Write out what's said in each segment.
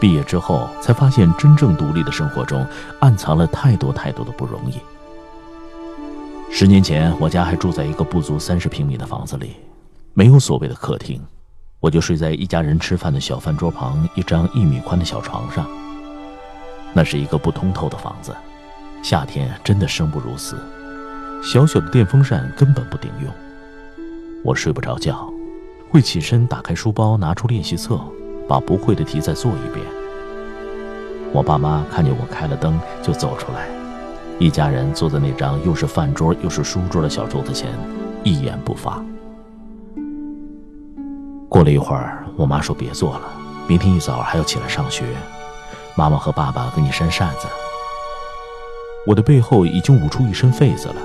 毕业之后，才发现真正独立的生活中，暗藏了太多太多的不容易。十年前，我家还住在一个不足三十平米的房子里，没有所谓的客厅，我就睡在一家人吃饭的小饭桌旁一张一米宽的小床上。那是一个不通透的房子，夏天真的生不如死，小小的电风扇根本不顶用。我睡不着觉，会起身打开书包，拿出练习册。把不会的题再做一遍。我爸妈看见我开了灯，就走出来，一家人坐在那张又是饭桌又是书桌的小桌子前，一言不发。过了一会儿，我妈说：“别做了，明天一早还要起来上学，妈妈和爸爸给你扇扇子。”我的背后已经捂出一身痱子了。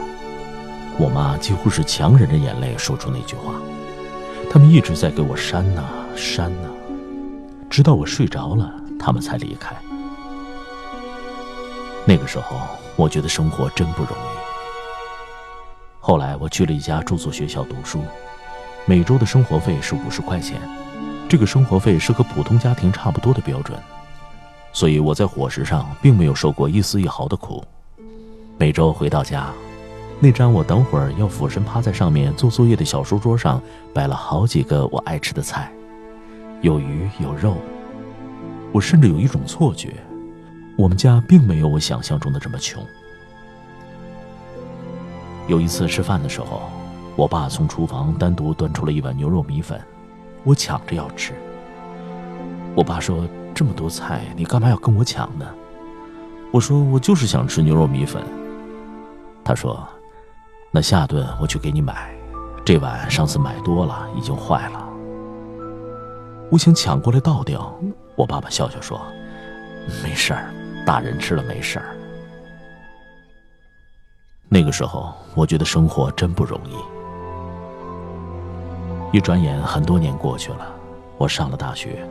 我妈几乎是强忍着眼泪说出那句话：“他们一直在给我扇呐扇呐。”直到我睡着了，他们才离开。那个时候，我觉得生活真不容易。后来，我去了一家住宿学校读书，每周的生活费是五十块钱，这个生活费是和普通家庭差不多的标准，所以我在伙食上并没有受过一丝一毫的苦。每周回到家，那张我等会儿要俯身趴在上面做作业的小书桌上，摆了好几个我爱吃的菜。有鱼有肉，我甚至有一种错觉，我们家并没有我想象中的这么穷。有一次吃饭的时候，我爸从厨房单独端出了一碗牛肉米粉，我抢着要吃。我爸说：“这么多菜，你干嘛要跟我抢呢？”我说：“我就是想吃牛肉米粉。”他说：“那下顿我去给你买，这碗上次买多了，已经坏了。”我想抢过来倒掉，我爸爸笑笑说：“没事儿，大人吃了没事儿。”那个时候，我觉得生活真不容易。一转眼，很多年过去了，我上了大学，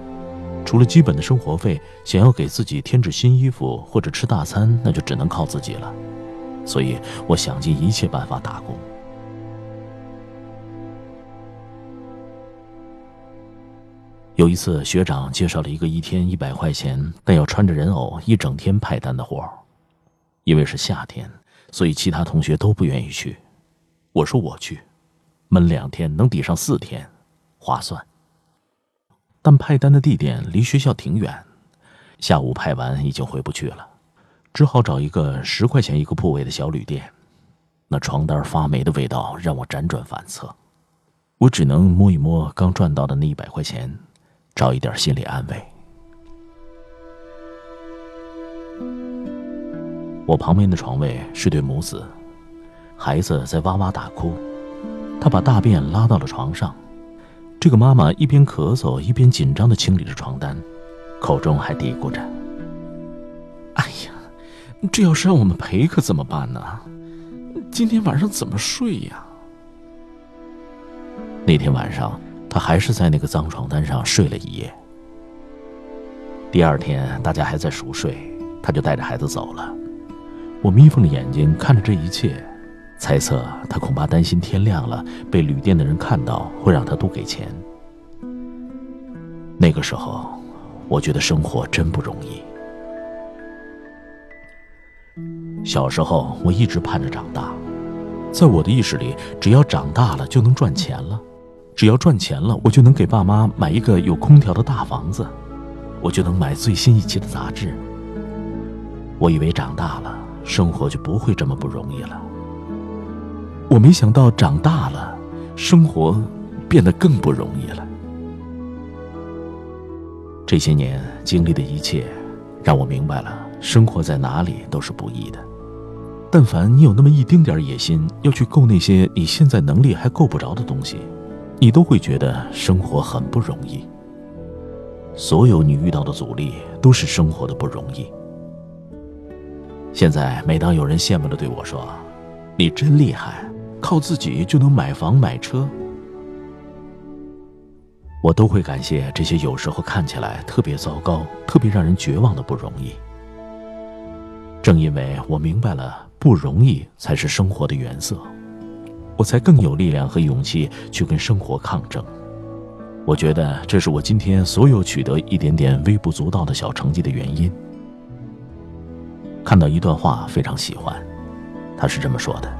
除了基本的生活费，想要给自己添置新衣服或者吃大餐，那就只能靠自己了。所以，我想尽一切办法打工。有一次，学长介绍了一个一天一百块钱，但要穿着人偶一整天派单的活儿。因为是夏天，所以其他同学都不愿意去。我说我去，闷两天能抵上四天，划算。但派单的地点离学校挺远，下午派完已经回不去了，只好找一个十块钱一个铺位的小旅店。那床单发霉的味道让我辗转反侧，我只能摸一摸刚赚到的那一百块钱。找一点心理安慰。我旁边的床位是对母子，孩子在哇哇大哭，他把大便拉到了床上。这个妈妈一边咳嗽一边紧张的清理着床单，口中还嘀咕着：“哎呀，这要是让我们陪可怎么办呢？今天晚上怎么睡呀？”那天晚上。他还是在那个脏床单上睡了一夜。第二天，大家还在熟睡，他就带着孩子走了。我眯缝着眼睛看着这一切，猜测他恐怕担心天亮了被旅店的人看到，会让他多给钱。那个时候，我觉得生活真不容易。小时候，我一直盼着长大，在我的意识里，只要长大了就能赚钱了。只要赚钱了，我就能给爸妈买一个有空调的大房子。我就能买最新一期的杂志。我以为长大了，生活就不会这么不容易了。我没想到长大了，生活变得更不容易了。这些年经历的一切，让我明白了，生活在哪里都是不易的。但凡你有那么一丁点野心，要去够那些你现在能力还够不着的东西，你都会觉得生活很不容易。所有你遇到的阻力，都是生活的不容易。现在，每当有人羡慕的对我说：“你真厉害，靠自己就能买房买车。”我都会感谢这些有时候看起来特别糟糕、特别让人绝望的不容易。正因为我明白了不容易才是生活的原色，我才更有力量和勇气去跟生活抗争。我觉得这是我今天所有取得一点点微不足道的小成绩的原因。看到一段话，非常喜欢，他是这么说的：“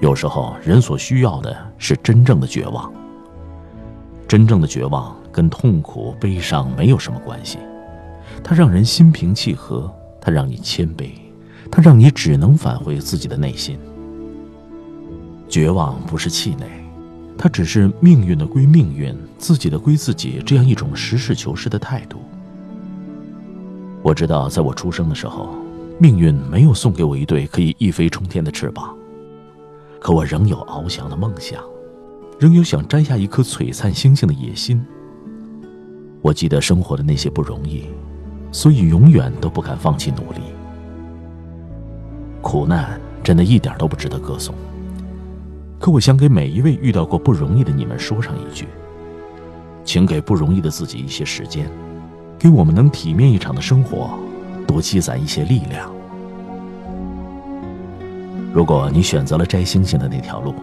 有时候人所需要的是真正的绝望。真正的绝望跟痛苦、悲伤没有什么关系，它让人心平气和，它让你谦卑，它让你只能返回自己的内心。绝望不是气馁，它只是命运的归命运，自己的归自己这样一种实事求是的态度。”我知道，在我出生的时候，命运没有送给我一对可以一飞冲天的翅膀，可我仍有翱翔的梦想，仍有想摘下一颗璀璨星星的野心。我记得生活的那些不容易，所以永远都不敢放弃努力。苦难真的一点都不值得歌颂，可我想给每一位遇到过不容易的你们说上一句：请给不容易的自己一些时间。给我们能体面一场的生活多积攒一些力量。如果你选择了摘星星的那条路，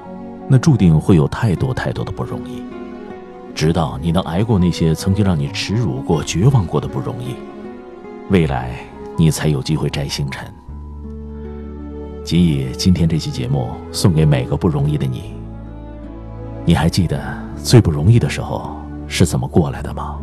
那注定会有太多太多的不容易。直到你能挨过那些曾经让你耻辱过、绝望过的不容易，未来你才有机会摘星辰。仅以今天这期节目送给每个不容易的你。你还记得最不容易的时候是怎么过来的吗？